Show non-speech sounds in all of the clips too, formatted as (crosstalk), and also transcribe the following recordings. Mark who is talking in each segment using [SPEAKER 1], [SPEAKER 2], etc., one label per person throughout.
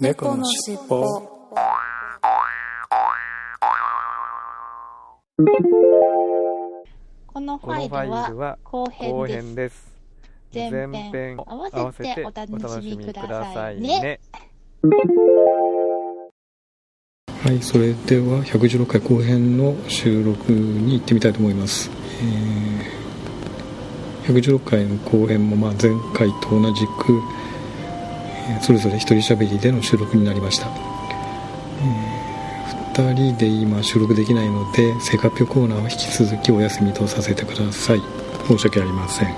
[SPEAKER 1] 猫のしっぽ
[SPEAKER 2] このフ
[SPEAKER 3] ァ
[SPEAKER 2] ァイルは後
[SPEAKER 3] 後
[SPEAKER 2] 編です。前編合わせてお楽しみくださいね。
[SPEAKER 1] はいそれでは116回後編の収録に行ってみたいと思います、えー116回の後編もまあ前回と同じく、えーそれぞれ一人喋りでの収録になりました、え2人で今収録できないので成果発表コーナーは引き続きお休みとさせてください。申し訳ありません。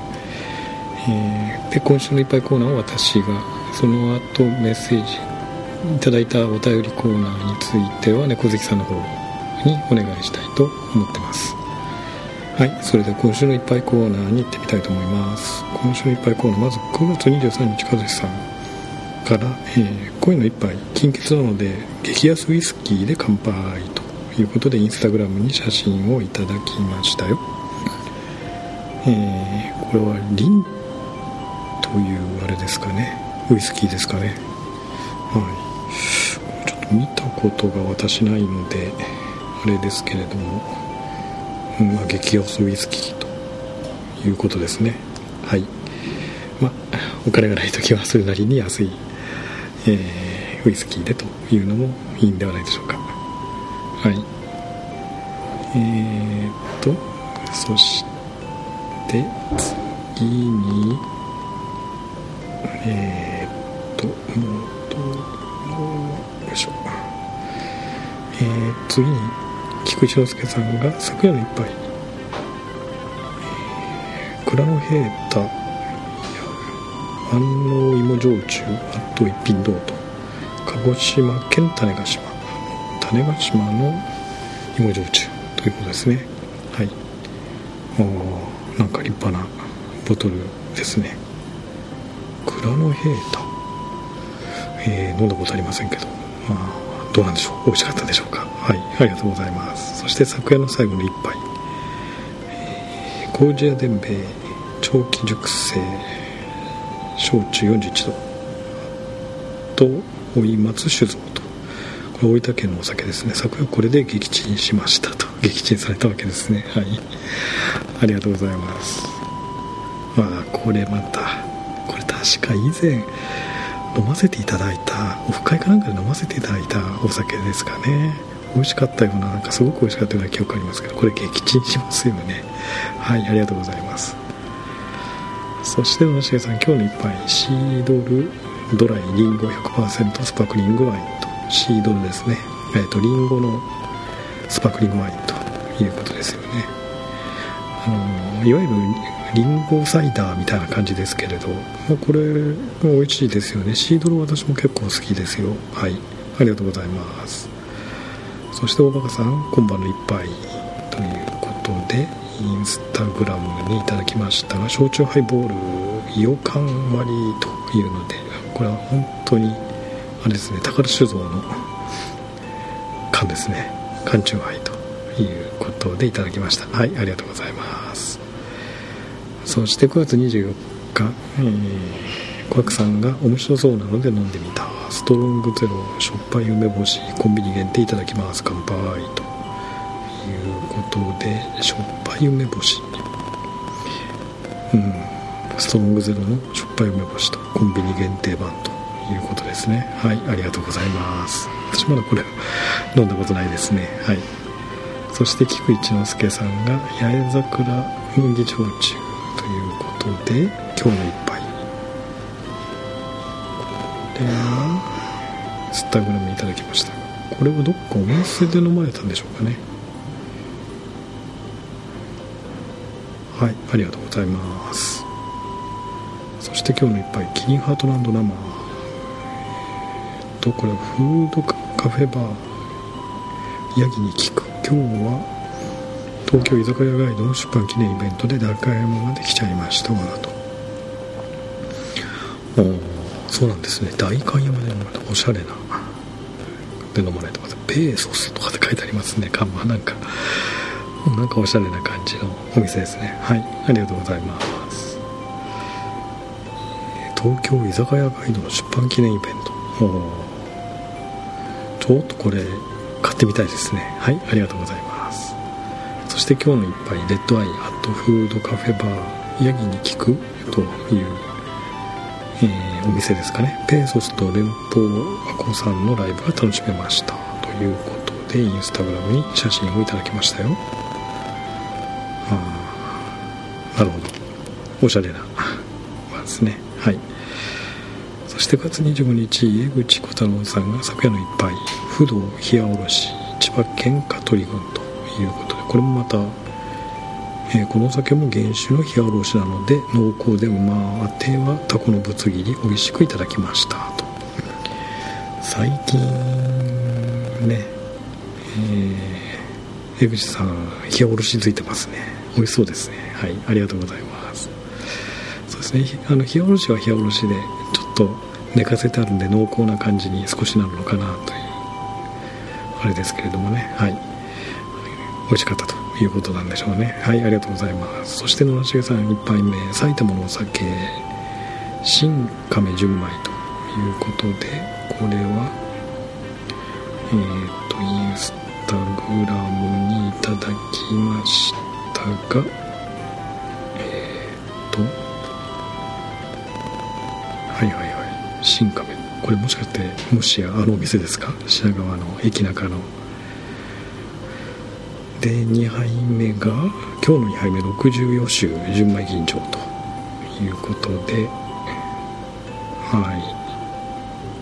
[SPEAKER 1] えーで今週のいっぱいコーナーを私がその後メッセージいただいたお便りコーナーについては猫好きさんの方にお願いしたいと思ってます。はいそれでは今週のいっぱいコーナーに行ってみたいと思います。今週のいっぱいコーナーまず9月23日和志さん。から、えー恋の一杯金欠なので激安ウイスキーで乾杯ということでインスタグラムに写真をいただきましたよ。えーこれはリンというあれですかね。ウイスキーですかね。はい。ちょっと見たことが私ないのであれですけれども、まあ、激安ウイスキーということですね。はい。まあお金がない時はそれなりに安い、えーウイスキーでというのもいいんではないでしょうか。はい。えー、っとそして次にえー、っともうよいしょ。えー、次に菊池涼介さんが昨夜の一杯、えー、蔵の平太万能芋焼酎あと一品どうと。鹿児島県種子島種子島の芋焼酎ということですね。はい。おなんか立派なボトルですね。蔵の平太。えー飲んだことありませんけど。まあどうなんでしょう。美味しかったでしょうか。はい。ありがとうございます。そして昨夜の最後の一杯、えー、麹屋伝兵衛長期熟成。焼酎41度。と追い松酒造と。これ大分県のお酒ですね。昨夜これで撃沈しましたと。撃沈されたわけですね。はい。ありがとうございます。まあこれまたこれ確か以前飲ませていただいたオフ会かなんかで飲ませていただいたお酒ですかね。美味しかったようななんかすごく美味しかったような記憶ありますけどこれ撃沈しますよね。はいありがとうございます。そして野重さん今日の一杯シードルドライリンゴ100%スパークリングワインとシードルですね。えっ、とリンゴのスパークリングワインということですよね。あのいわゆるリンゴサイダーみたいな感じですけれど、まあ、これ美味しいですよね。シードル私も結構好きですよ。はい。ありがとうございます。そして大バカさん今晩の一杯ということでインスタグラムにいただきましたが焼酎ハイボールイオカン割りというのでこれは本当にあれですね宝酒造の缶ですね。缶酎ハイということでいただきました。はいありがとうございます。そして9月24日、え、小悪さんが面白そうなので飲んでみた。ストロングゼロしょっぱい梅干しコンビニ限定いただきます。乾杯ということでしょっぱい梅干しう。ん。ストロングゼロのしょっぱい梅干しとコンビニ限定版ということですね。はい。ありがとうございます。私まだこれ飲んだことないですね。はい。そして菊一之助さんが八重桜麦焼酎ということで今日の一杯。これはスタグラムいただきました。これはどっかお店で飲まれたんでしょうかね。はいありがとうございます。そして今日の一杯キリンハートランド生。えっとこれはフードカフェバー。ヤギに聞く。今日は東京居酒屋ガイドの出版記念イベントで中山まで来ちゃいました。わと。おーそうなんですね。代官山で飲まれた。おしゃれな。で飲まれてますベーソスとかって書いてありますね。看板なんか。なんかおしゃれな感じのお店ですね。はい。ありがとうございます。東京居酒屋ガイドの出版記念イベント。ちょっとこれ買ってみたいですね。はい。ありがとうございます。そして今日の一杯レッドアイアットフードカフェバーヤギに聞くという、えー、お店ですかね。ペーソスと連邦アコさんのライブが楽しめました。ということでインスタグラムに写真をいただきましたよ。なるほど。おしゃれな。ですね。はい。そして9月25日江口小太郎さんが昨夜の一杯不動冷やおろし千葉県香取郡ということでこれもまた、えー、このお酒も原酒の冷やおろしなので濃厚でうまあてはタコのぶつ切り美味しくいただきましたと。最近ねえー、江口さん冷やおろしついてますね。美味しそうですね。はい。ありがとうございます。そうですね。あの冷やおろしは冷やおろしでちょっと寝かせてあるんで濃厚な感じに少しなるのかなというあれですけれどもね。はい。美味しかったということなんでしょうね。はい。ありがとうございます。そして野良重さん1杯目。埼玉のお酒。新亀純米ということでこれはえっ、ー、とインスタグラムにいただきました。がえっ、と。はいはいはい。新亀。これもしかしてもしやあのお店ですか？品川の駅中の。で2杯目が今日の2杯目64州純米吟醸と。いうことで。は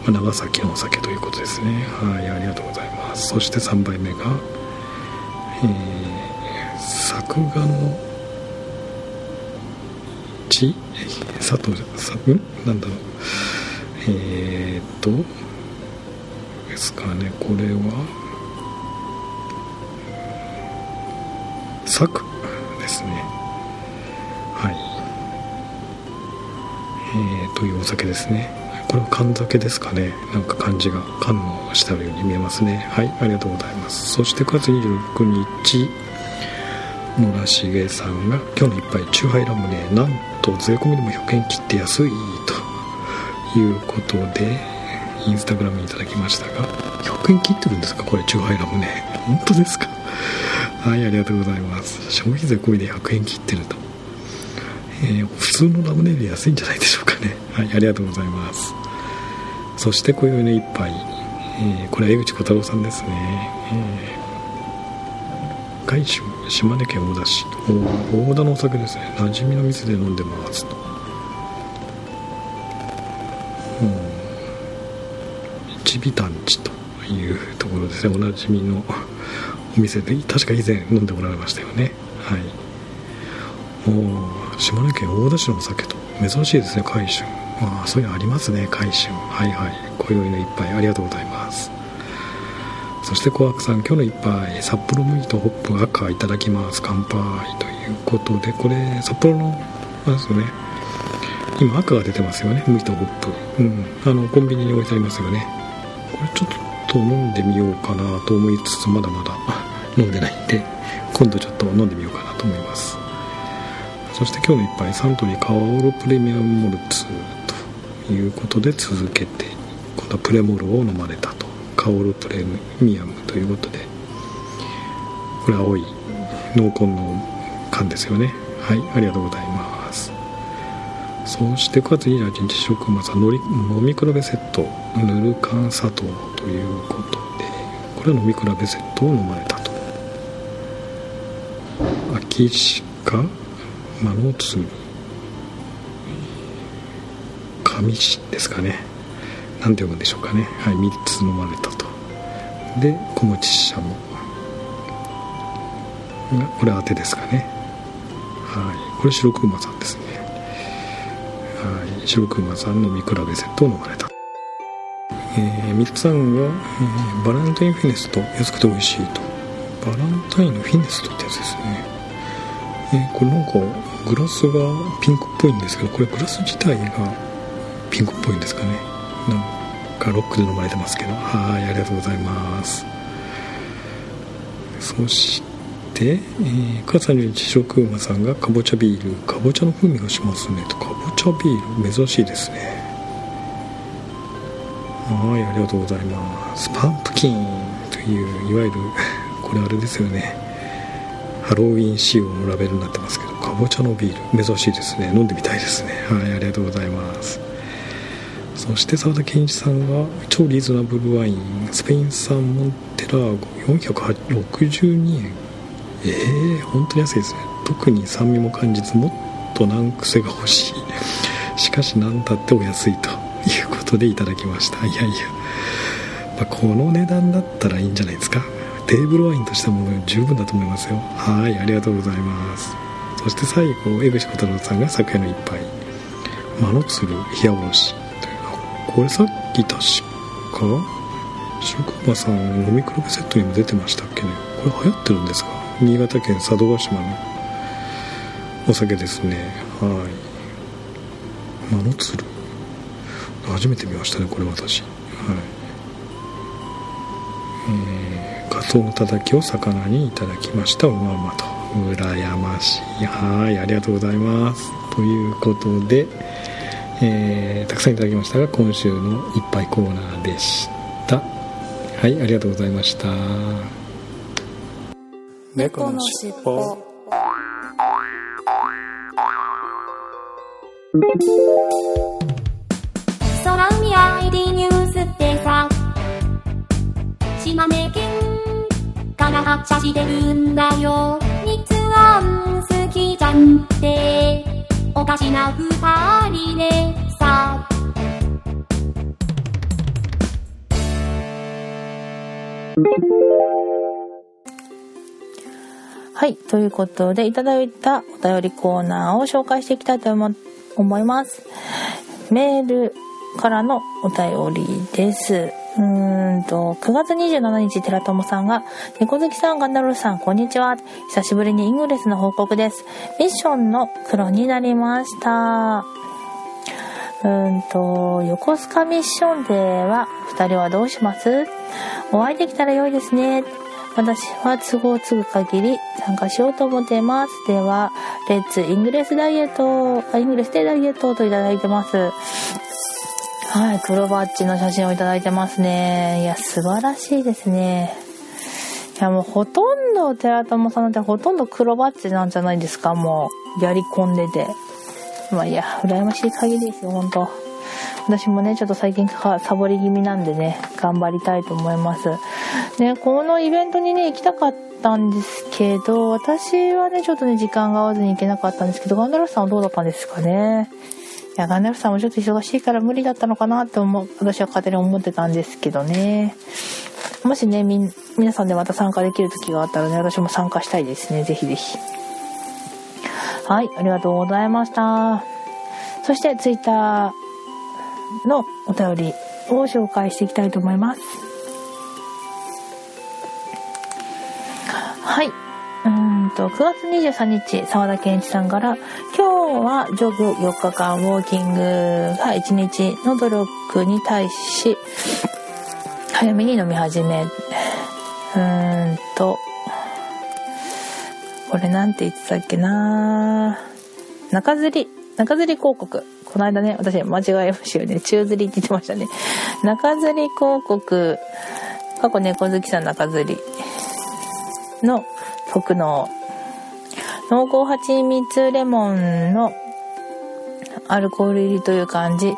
[SPEAKER 1] い、ま、長崎のお酒ということですね。はいありがとうございます。そして3杯目がえー、作画の地佐藤さんなんだろう。えー、っとですかね。これは作ですね。はい。えー、というお酒ですね。これは缶酒ですかね。なんか漢字が缶の下のように見えますね。はい。ありがとうございます。そして9月26日。野良重さんが今日の一杯チューハイラムネなんと税込みでも100円切って安いと。いうことでインスタグラムにいただきましたが100円切ってるんですか？これチューハイラムネ。本当ですか？はいありがとうございます。消費税込みで100円切ってると、えー、普通のラムネより安いんじゃないでしょうかね。はいありがとうございます。そして今宵の一杯、えー、これは江口小太郎さんですね、えー、海州島根県大田市大田のお酒ですね。馴染みの店で飲んでますと。一尾団地というところですね。おなじみのお店で。確か以前飲んでもらいましたよね。はい。もう島根県大田市のお酒と。珍しいですね海春ああそういうのありますね海春はいはい。今宵の一杯ありがとうございます。そして小悪さん今日の一杯札幌麦とホップ赤いただきます。乾杯。ということでこれ札幌のあれですよね。今赤が出てますよね。麦とホップ。うん。あのコンビニに置いてありますよね。これちょっと飲んでみようかなと思いつつまだまだ飲んでないんで今度ちょっと飲んでみようかなと思います。そして今日の一杯サントリーカオルプレミアムモルツということで続けて今度はプレモルを飲まれたと。カオルプレミアムということでこれ青い濃紺の缶ですよね。はいありがとうございます。そして9月28日食まさ飲み比べセットヌルカン砂糖ということでこれは飲み比べセットを飲まれたと。秋鹿マノツ上市ですかね。何て読むんでしょうかね。はい3つ飲まれたと。で小持しゃも。これ当てですかね。はい。これ白熊さんですね。はい。白熊さんの見比べセットを飲まれた。えー、3つ案が、えー、バランタインフィネスト。安くて美味しいと。バランタインのフィネストってやつですね。えー、これなんかグラスがピンクっぽいんですけどこれグラス自体がピンクっぽいんですかね。かロックで飲まれてますけど。はいありがとうございます。そして、えー、9月31日食馬さんがかぼちゃビールかぼちゃの風味がしますね。とかぼちゃビール珍しいですね。はいありがとうございます。パンプキンといういわゆる (laughs) これあれですよね。ハロウィン仕様のラベルになってますけどかぼちゃのビール珍しいですね。飲んでみたいですね。はいありがとうございます。そして澤田健一さんが超リーズナブルワインスペイン産モンテラーゴ462円。ええー、本当に安いですね。特に酸味も感じずもっと難癖が欲しい。しかし何だってお安いということでいただきました。いやいや、まあ、この値段だったらいいんじゃないですか。テーブルワインとしても十分だと思いますよ。はいありがとうございます。そして最後江口小太郎さんが昨夜の一杯「間の鶴冷やおろし」これさっき確か職場さん飲み比べセットにも出てましたっけね。これ流行ってるんですか？新潟県佐渡島の。お酒ですね。はい。間の鶴。初めて見ましたねこれ私。はい。えー、カツオのたたきを魚にいただきました。うまうまと。羨ましい。はいありがとうございます。ということでえー、たくさんいただきましたが今週の一杯コーナーでした。はいありがとうございました。
[SPEAKER 3] 猫のしっぽ。空海 ID ニュースってさ島根県から発車してるんだよ。日安好きじゃんっておかしな二人でさ
[SPEAKER 4] はい。ということで、いただいたお便りコーナーを紹介していきたいと思います。メールからのお便りです。うーんと、9月27日、寺友さんが、猫好きさん、ガンダルさん、こんにちは。久しぶりに Ingress の報告です。ミッションの黒になりました。うんと、横須賀ミッションでは、二人はどうします？お会いできたら良いですね。私は都合つぐ限り参加しようと思っています。では、 Let's Ingress ダイエット、 Ingress でダイエットといただいてます。はい、黒バッジの写真をいただいてますね。いや、素晴らしいですね。いや、もうほとんど、寺友さんってほとんど黒バッジなんじゃないですか、もう。やり込んでて。まあ、いや、羨ましい限りですよ、ほんと。私もね、ちょっと最近サボり気味なんでね、頑張りたいと思います。ね、このイベントにね、行きたかったんですけど、私はね、ちょっとね、時間が合わずに行けなかったんですけど、ガンダルフさんはどうだったんですかね？いや、ガンダルさんもちょっと忙しいから無理だったのかなって思う、私は勝手に思ってたんですけどね。もしね、み、皆さんでまた参加できる時があったらね、私も参加したいですね。ぜひぜひ。はい、ありがとうございました。そして、ツイッターのお便りを紹介していきたいと思います。はい。んと、9月23日、沢田健一さんから、今日はジョグ4日間、ウォーキングが1日の努力に対し、早めに飲み始め、うーんと、これなんて言ってたっけな中吊り、中吊り広告。この間ね、私間違えましたよね。宙吊りって言ってましたね。中吊り広告、過去猫好きさん中吊りの特納濃厚蜂蜜レモンのアルコール入りという感じ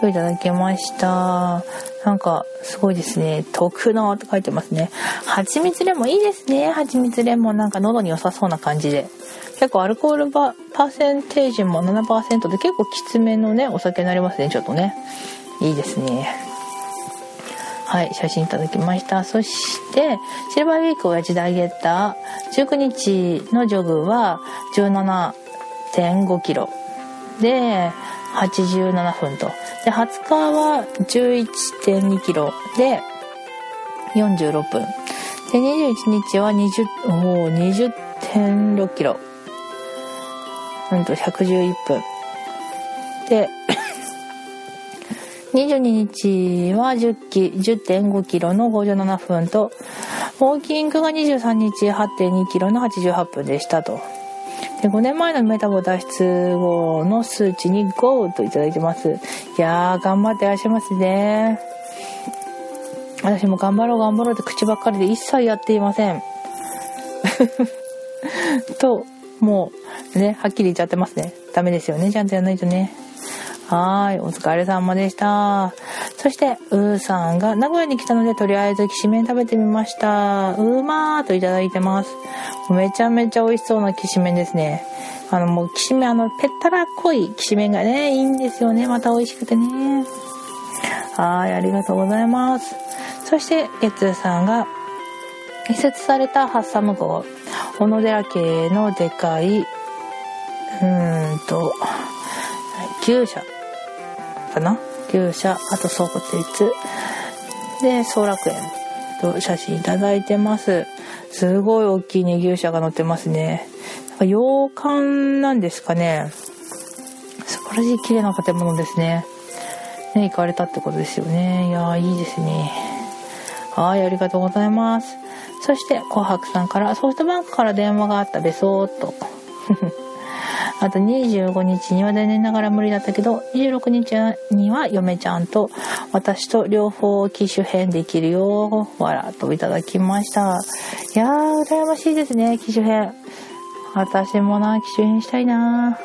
[SPEAKER 4] といただきました。なんかすごいですね。特納って書いてますね。蜂蜜レモンいいですね。蜂蜜レモンなんか喉に良さそうな感じで。結構アルコールパーセンテージも7%で結構きつめのねお酒になりますね。ちょっとね。いいですね。はい、写真いただきました。そして、シルバーウィーク親父ダイエッター、19日のジョグは17.5キロで87分と。で、20日は11.2キロで46分。で、21日は20、もう20.6キロ。うんと、111分。で、22日は10キ10.5キロの57分と、ウォーキングが23日8.2キロの88分でしたと。で5年前のメタボ脱出後の数値に5といただいてます。いやー頑張ってらっしゃいますね。私も頑張ろう頑張ろうって口ばっかりで一切やっていません。(laughs) ともうねはっきり言っちゃってますね。ダメですよねちゃんとやらないとね。はい、お疲れ様でした。そして、うーさんが名古屋に来たので、とりあえずきしめん食べてみました。うーまーといただいてます。めちゃめちゃ美味しそうなきしめんですね。あの、もうきしめん、あの、ぺったら濃いきしめんがね、いいんですよね。また美味しくてね。はい、ありがとうございます。そして、月ーさんが、移設されたハッサム号、小野寺家のでかい、うーんと、牛舎かな？牛舎、あと倉庫鉄、で、総楽園と写真いただいてます。すごい大きいね、牛舎が載ってますね。なんか洋館なんですかね。素晴らしい綺麗な建物ですね。ね、行かれたってことですよね。いやー、いいですね。はい、ありがとうございます。そして、紅白さんからソフトバンクから電話があったべそーっと。あと25日には残念ながら無理だったけど、26日には嫁ちゃんと私と両方機種変できるよ。わらといただきました。いやー、羨ましいですね、機種変。私もな、機種変したいな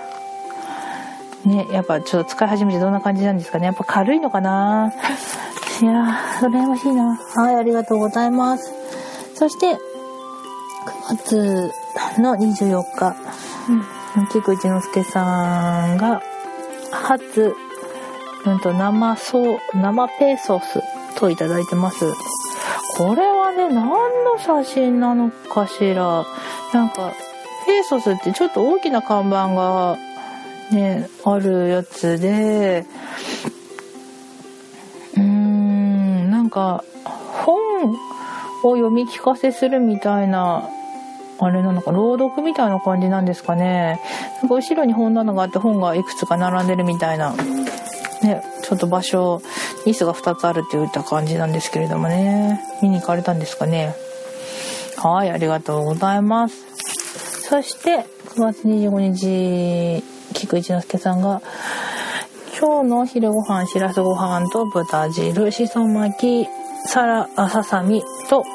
[SPEAKER 4] ね、やっぱちょっと使い始めてどんな感じなんですかね。やっぱ軽いのかないやー、羨ましいな。はい、ありがとうございます。そして、9月の24日。うん菊一之助さんが、初、うんと、生ソー、生ペーソスといただいてます。これはね、何の写真なのかしら。なんか、ペーソスってちょっと大きな看板がね、あるやつで、うーん、なんか、本を読み聞かせするみたいなあれなのか、朗読みたいな感じなんですかね。なんか後ろに本棚があって本がいくつか並んでるみたいな、ね、ちょっと場所、椅子が2つあるって言った感じなんですけれどもね。見に行かれたんですかね。はい、ありがとうございます。そして、9月25日、菊一之助さんが、今日の昼ご飯、しらすご飯と豚汁、しそ巻き、さら、あささみと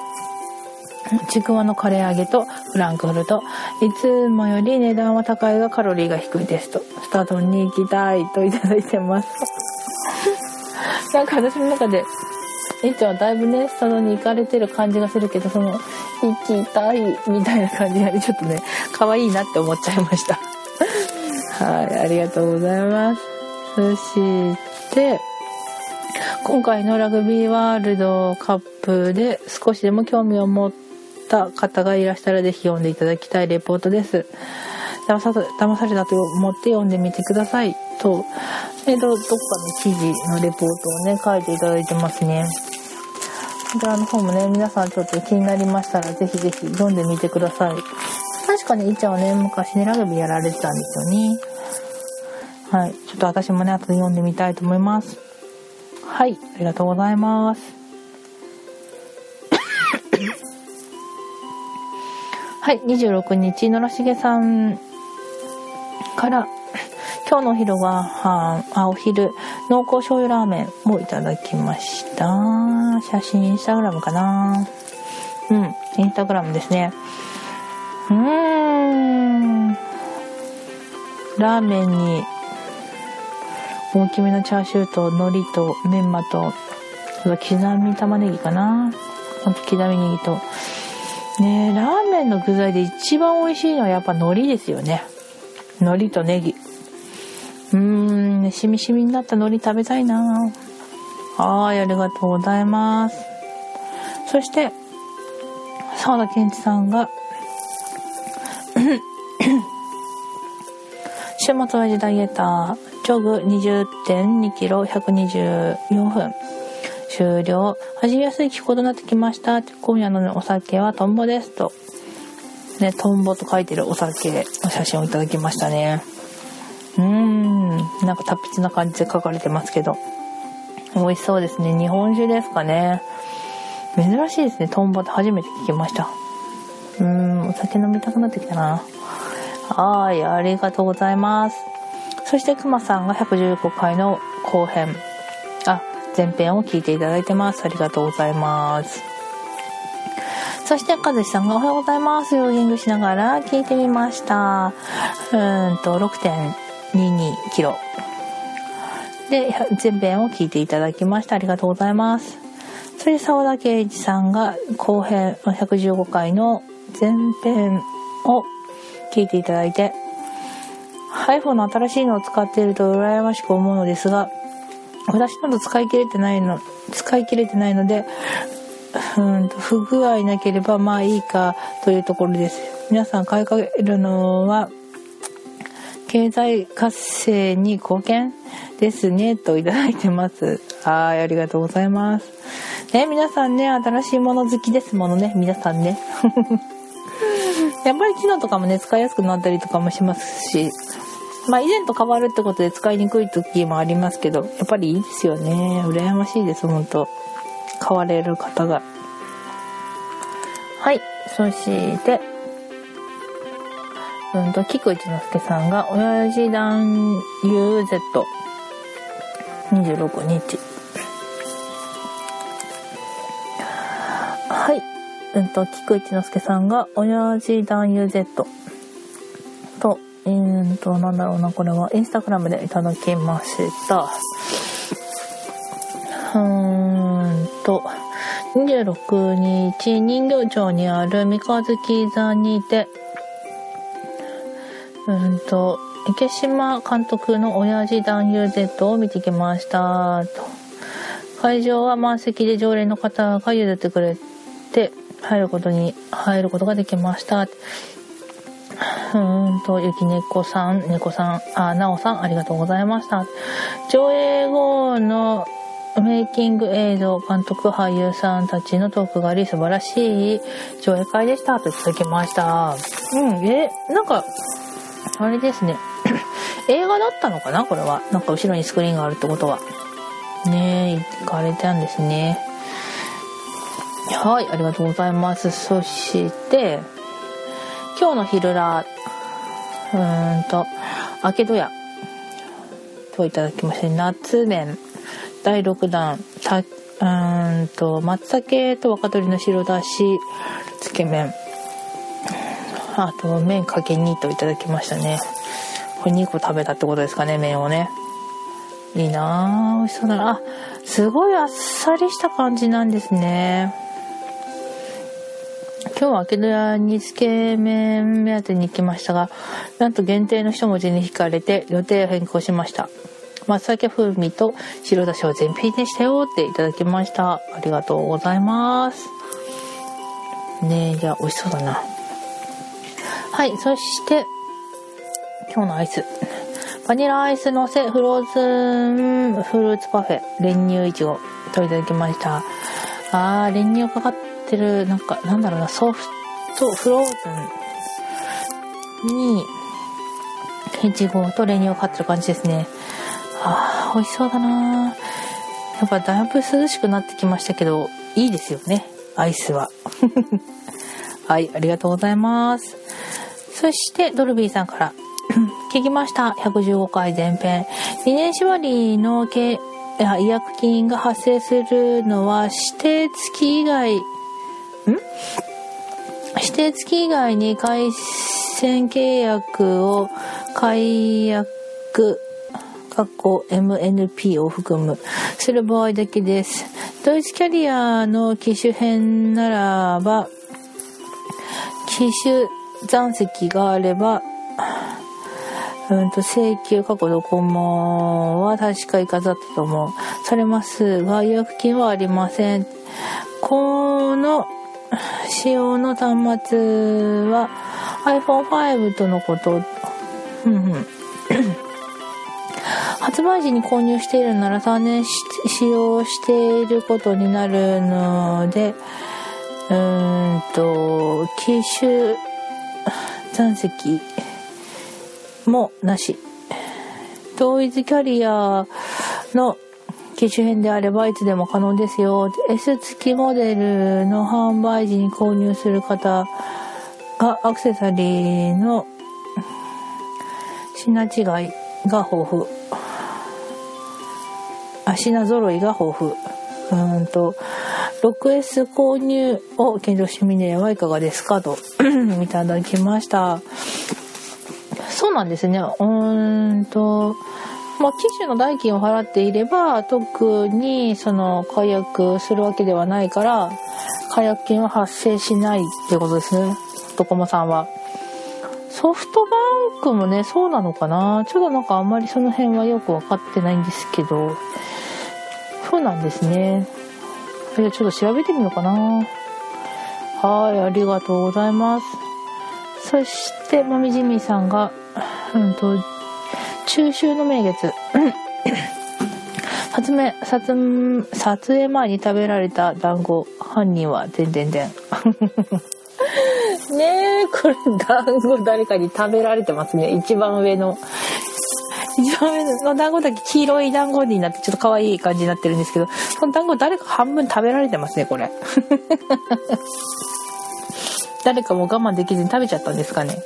[SPEAKER 4] ちくわのカレー揚げとフランクフルト。いつもより値段は高いがカロリーが低いですと。スタ丼に行きたいといただいてます。(laughs) なんか私の中で、えいちゃんはだいぶね、スタ丼に行かれてる感じがするけど、その、行きたいみたいな感じが、ちょっとね、可愛いなって思っちゃいました。はい、ありがとうございます。そして、今回のラグビーワールドカップで少しでも興味を持ってた方がいらしたらぜひ読んでいただきたいレポートです。騙さ騙されたと思って読んでみてくださいと、えっと、どっかの記事のレポートをね、書いていただいてますね。こちらの方もね、皆さんちょっと気になりましたら、ぜひぜひ読んでみてください。確かに、いちゃんはね、昔ね、ラグビーやられてたんですよね。はい。ちょっと私もね、後で読んでみたいと思います。はい。ありがとうございます。はい、26日、野良重さんから、今日のお昼は、あ、お昼、濃厚醤油ラーメンもいただきました。写真、インスタグラムかなうん、インスタグラムですね。うーん。ラーメンに、大きめのチャーシューと海苔とメンマと、刻み玉ねぎかな刻みネギと、ねラーメンの具材で一番美味しいのはやっぱ海苔ですよね。海苔とネギ。うーん、しみしみになった海苔食べたいなはい、ありがとうございます。そして、沢田健一さんが (coughs) 週末は時ダイエーター、ジョグ20.2キロ124分。終了。味見やすい気候となってきました。今夜のお酒はトンボです。と。ね、トンボと書いてるお酒の写真をいただきましたね。うーん。なんか達筆な感じで書かれてますけど。美味しそうですね。日本酒ですかね。珍しいですね。トンボって初めて聞きました。うーん、お酒飲みたくなってきたな。はい、ありがとうございます。そしてくまさんが115回の後編、あ、前編を聞いていただいてます。ありがとうございます。そして、かずしさんがおはようございます。ヨーギングしながら聞いてみました。うんと、6.22キロ。で、前編を聞いていただきました。ありがとうございます。それで、沢田圭一さんが後編115回の前編を聞いていただいて、iPhone の新しいのを使っていると羨ましく思うのですが、私など使い切れてないの、使い切れてないので、うんと不具合なければまあいいかというところです。皆さん買いかけるのは経済活性に貢献ですねといただいてます。はい、ありがとうございます。ね、皆さんね、新しいもの好きですものね、皆さんね。(laughs) やっぱり機能とかもね、使いやすくなったりとかもしますし、まあ以前と変わるってことで使いにくい時もありますけど、やっぱりいいですよね。羨ましいです、本当買われる方が。はい。そして、うんと、菊一之助さんが、親父団 UZ26 日。はい。うんと、菊一之助さんが、親父団 UZ、えー、と、なんだろうな、これはインスタグラムでいただきました。うーんと、26日、人形町にある三日月座にて、うんと、池島監督の親父団 UZ を見てきました。と会場は満席で常連の方が譲ってくれて、入ることに、入ることができました。うんと、ゆきねこさん、ねこさん、あ、なおさん、ありがとうございました。上映後のメイキング映像、監督、俳優さんたちのトークがあり、素晴らしい上映会でした。といただきました。うん、え、なんか、あれですね。(clears throat) 映画だったのかな？これは。なんか後ろにスクリーンがあるってことは。ねえ、行かれたんですね。はい、ありがとうございます。そして、今日の昼ら、うーんと、明けどや、といただきまして、夏麺、第6弾、た、うーんと、松茸と若鶏の白だし、つけ麺、あと、麺かけ2といただきましたね。これ2個食べたってことですかね、麺をね。いいなぁ、美味しそうだな。あ、すごいあっさりした感じなんですね。今日は明け戸屋につけ麺目当てに行きましたが、なんと限定の一文字に惹かれて予定を変更しました。松茸風味と白だしは全品でしたよっていただきました。ありがとうございます。ねえ、いや、美味しそうだな。はい、そして、今日のアイス。バニラアイスのせフローズンフルーツパフェ練乳いちごといただきました。あー、練乳かかってる、なんか、なんだろうな、ソフトフローズンに、いちごと練乳がかってる感じですね。あ、美味しそうだなやっぱだいぶ涼しくなってきましたけど、いいですよね、アイスは。(laughs) はい、ありがとうございます。そして、ドルビーさんから、(clears throat) 聞きました。115回前編。2年縛りの違約金が発生するのは指定月以外、指定月以外に回線契約を解約、括弧 MNP を含む、する場合だけです。ドイツキャリアの機種編ならば、機種残席があれば、うんと、請求過去ドコモは確か行かざったと思う。されますが、予約金はありません。この使用の端末は iPhone5 とのこと。(coughs) 発売時に購入しているなら3年使用していることになるので、うーんと、機種残席もなし。統一キャリアの機種編であればいつでも可能ですよ。S 付きモデルの販売時に購入する方がアクセサリーの品違いが豊富。あ品揃いが豊富。うんと 6S 購入を検討してみてはいかがですかと (coughs) いただきました。そうなんですね。うーんとまあ、機種の代金を払っていれば特にその解約するわけではないから解約金は発生しないってことですね。ドコモさんは。ソフトバンクもねそうなのかな？ちょっとなんかあんまりその辺はよく分かってないんですけど。そうなんですね。じゃあちょっと調べてみようかな。はいありがとうございます。そしてもみじみさんがうんと中秋の名月。撮影撮撮影前に食べられた団子犯人はでんでんでんねえこれ団子誰かに食べられてますね。一番上の。一番上の団子だけ黄色い団子になってちょっと可愛い感じになってるんですけどその団子誰か半分食べられてますねこれ。(laughs) 誰かも我慢できずに食べちゃったんですかね。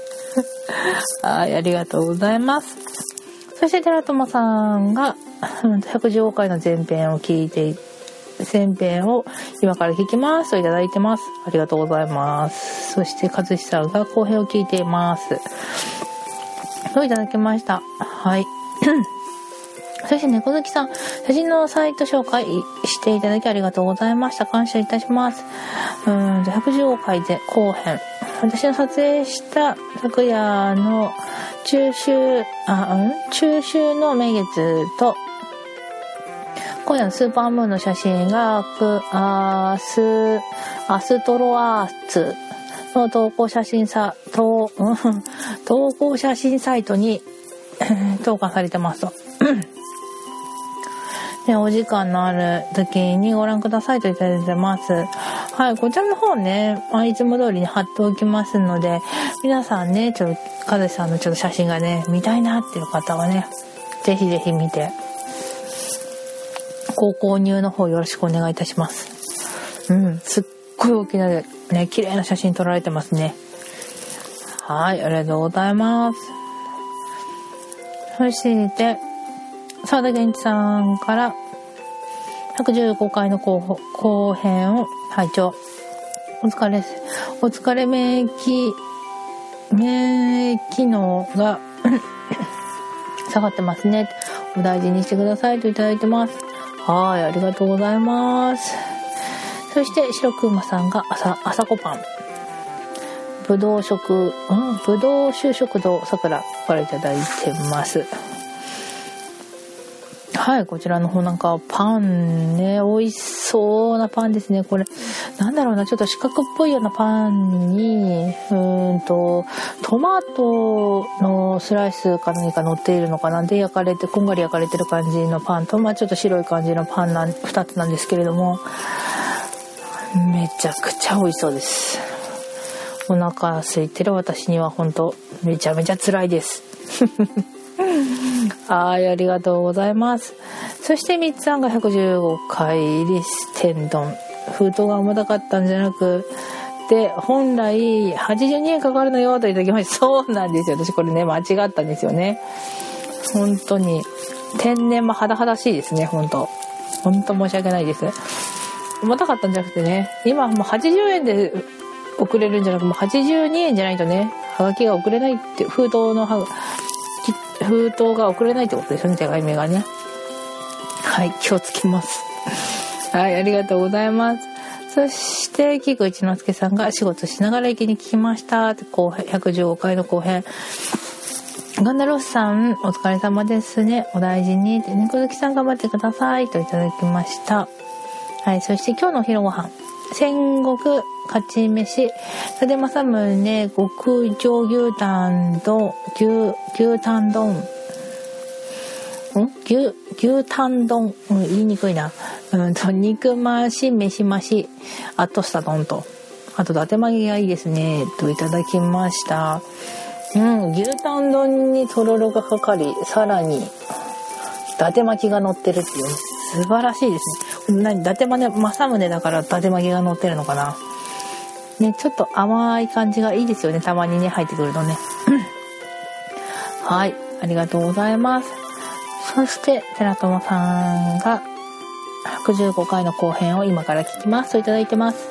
[SPEAKER 4] (laughs) はいありがとうございますそして寺友さんが (laughs) 115回の前編を聞いて前編を今から聞きますといただいてます。ありがとうございます。そして、和志さんが後編を聞いています。といただきました。はい。(coughs) そして猫好きさん、写真のサイト紹介していただきありがとうございました。感謝いたします。うんじゃ115回で後編。私の撮影した昨夜の中秋、あ、うん？中秋の名月と、今夜のスーパームーンの写真が、アス、アストロアーツの投稿写真さ、投、投稿写真サイトに (laughs) 投下されてますと。(coughs) ね、お時間のある時にご覧くださいといただいてます。はい、こちらの方ね、まあ、いつも通りに貼っておきますので、皆さんね、ちょっと、かずさんのちょっと写真がね、見たいなっていう方はね、ぜひぜひ見て、ご購入の方よろしくお願いいたします。うん、すっごい大きなね、綺麗な写真撮られてますね。はい、ありがとうございます。そして、沢田源一さんから115回の後後編を拝聴お疲れ。お疲れ免疫、免疫機能が (coughs) 下がってますね。お大事にしてくださいといただいてます。はい、ありがとうございます。そして、白くまさんが朝、朝ごパン。ぶどう食、うん、ぶどう酒食堂さくらからいただいてます。はい、こちらの方なんかパンね、美味しそうなパンですね。これ、なんだろうな、ちょっと四角っぽいようなパンに、うーんと、トマトのスライスか何か乗っているのかなで焼かれて、こんがり焼かれてる感じのパンと、まあちょっと白い感じのパンなん、2つなんですけれども、めちゃくちゃ美味しそうです。お腹空いてる私には本当めちゃめちゃ辛いです。(laughs) はい、ありがとうございます。そして三つさんが115回リス天丼。封筒が重たかったんじゃなくて、本来82円かかるのよといただきました。そうなんですよ。私これね、間違ったんですよね。本当に。天然も肌肌しいですね、本当本当申し訳ないです。重たかったんじゃなくてね、今もう80円で送れるんじゃなくもう82円じゃないとね、はがきが送れないって、封筒のは封筒が送れないってことですよね、手紙がね。はい、気をつけます。(laughs) はい、ありがとうございます。そして、菊一之輔さんが仕事しながら駅に聞きました。って後編、115回の後編。ガンダロスさん、お疲れ様ですね。お大事に。で、猫好きさん頑張ってください。といただきました。はい、そして今日のお昼ご飯。戦国勝ち飯、それで政宗極上牛タンと牛、牛タン丼。ん？牛、牛タン丼。うん、言いにくいな。うんと、肉増し、飯増し、あとした丼と。あと、伊達巻きがいいですね。といただきました。うん、牛タン丼にとろろがかかり、さらに、伊達巻きが乗ってるっていう、素晴らしいですね。何、伊達政宗だから伊達巻が乗ってるのかな？ね、ちょっと甘い感じがいいですよね。たまにね、入ってくるとね。はい。ありがとうございます。そして、寺友さんが、115回の後編を今から聞きますといただいてます。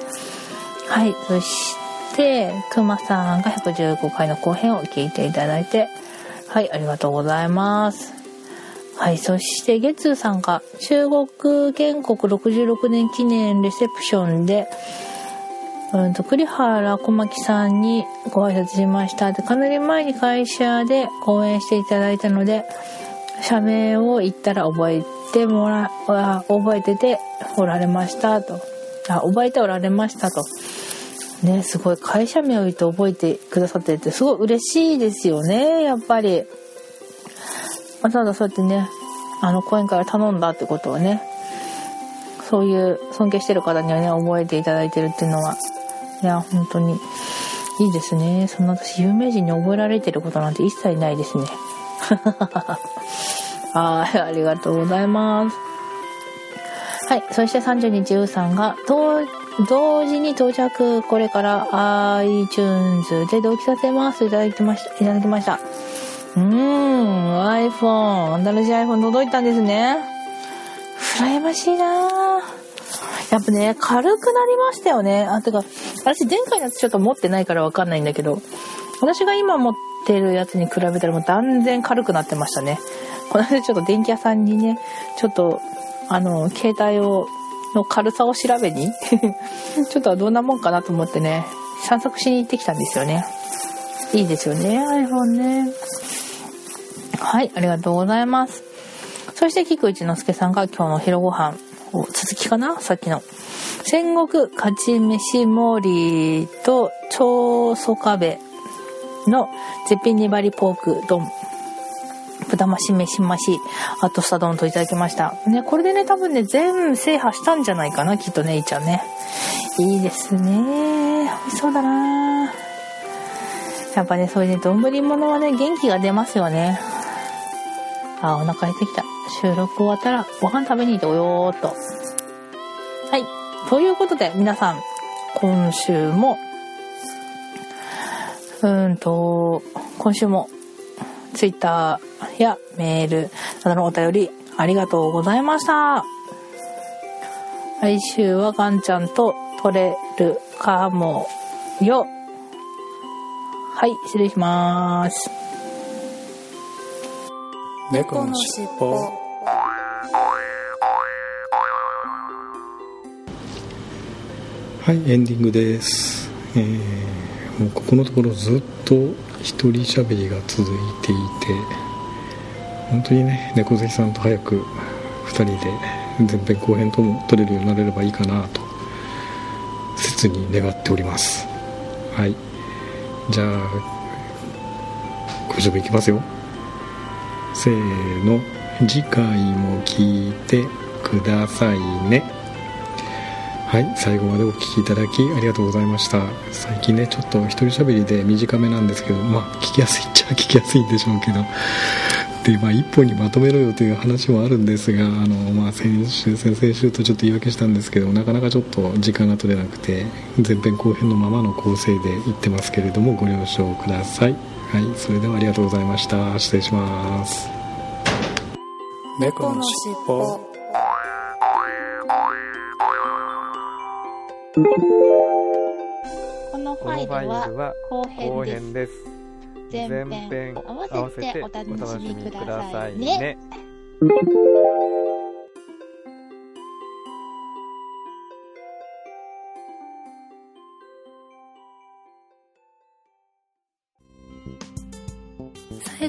[SPEAKER 4] はい。そして、くまさんが115回の後編を聞いていただいて、はい、ありがとうございます。はい、そして、月さんが中国建国66年記念レセプションで、うんと、栗原小牧さんにご挨拶しました。で、かなり前に会社で講演していただいたので、社名を言ったら覚えてもら、覚えてておられましたと。あ、覚えておられましたと。ね、すごい会社名を言って覚えてくださっててすごい嬉しいですよね、やっぱり。わざわざそうやってね、あの講演会を頼んだってことはね、そういう尊敬してる方にはね、覚えていただいてるっていうのは、いや、本当にいいですね。そんな私、有名人に覚えられてることなんて一切ないですね。(laughs) はい、ありがとうございます。はい、そして30日、うさんが、同時に到着、これから iTunes で同期させます。いただきました。いただきました。うーん、iPhone、新しい iPhone 届いたんですね。羨ましいなやっぱね、軽くなりましたよね。あ、てか、私前回のやつちょっと持ってないからわかんないんだけど、私が今持ってるやつに比べたらもう断然軽くなってましたね。この間ちょっと電気屋さんにね、ちょっと、あの、携帯を、の軽さを調べに (laughs) ちょっとはどんなもんかなと思ってね、散策しに行ってきたんですよね。いいですよね、iPhone ね。はい、ありがとうございます。そして、菊一之助さんが今日の昼ご飯を、続きかな？さっきの。戦国勝ち飯盛りと超ソカベの絶品粘りポーク丼。豚増し飯増し、あとスタ丼といただきました。ね、これでね、多分ね、全部制覇したんじゃないかな、きっとね、いちゃんね。いいですね。美味しそうだなやっぱね、そういうね、丼物はね、元気が出ますよね。あ、お腹減ってきた。収録終わったらご飯食べに行ってよーと。はい。ということで、皆さん、今週も、うんと、今週も、ツイッターやメールなどのお便りありがとうございました。来週はガンちゃんと撮れるかもよ。はい、失礼します。
[SPEAKER 1] 猫のしっぽ。はいエンディングです、えー、もうここのところずっと一人喋りが続いていて本当にね猫好きさんと早く2人で前編後編とも撮れるようになれればいいかなと切に願っております。はい。じゃあ今週もいきますよ。せーの。次回も聞いてくださいね。はい最後までお聴きいただきありがとうございました。最近ねちょっと一人喋りで短めなんですけどまあ聞きやすいっちゃ聞きやすいんでしょうけど。でまあ一本にまとめろよという話もあるんですがあの、まあ、先週先々週とちょっと言い訳したんですけどなかなかちょっと時間が取れなくて前編後編のままの構成で言ってますけれどもご了承ください。はいそれではありがとうございました失礼します猫のしっぽ
[SPEAKER 4] このファイルは後編です。前編合わせてお楽しみくださいね。
[SPEAKER 5] 最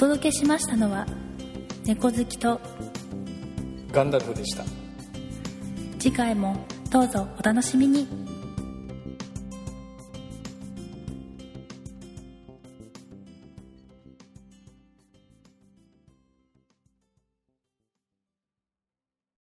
[SPEAKER 5] 届けしましたのは猫好きと
[SPEAKER 1] ガンダルフでした。
[SPEAKER 5] 次回もどうぞお楽しみに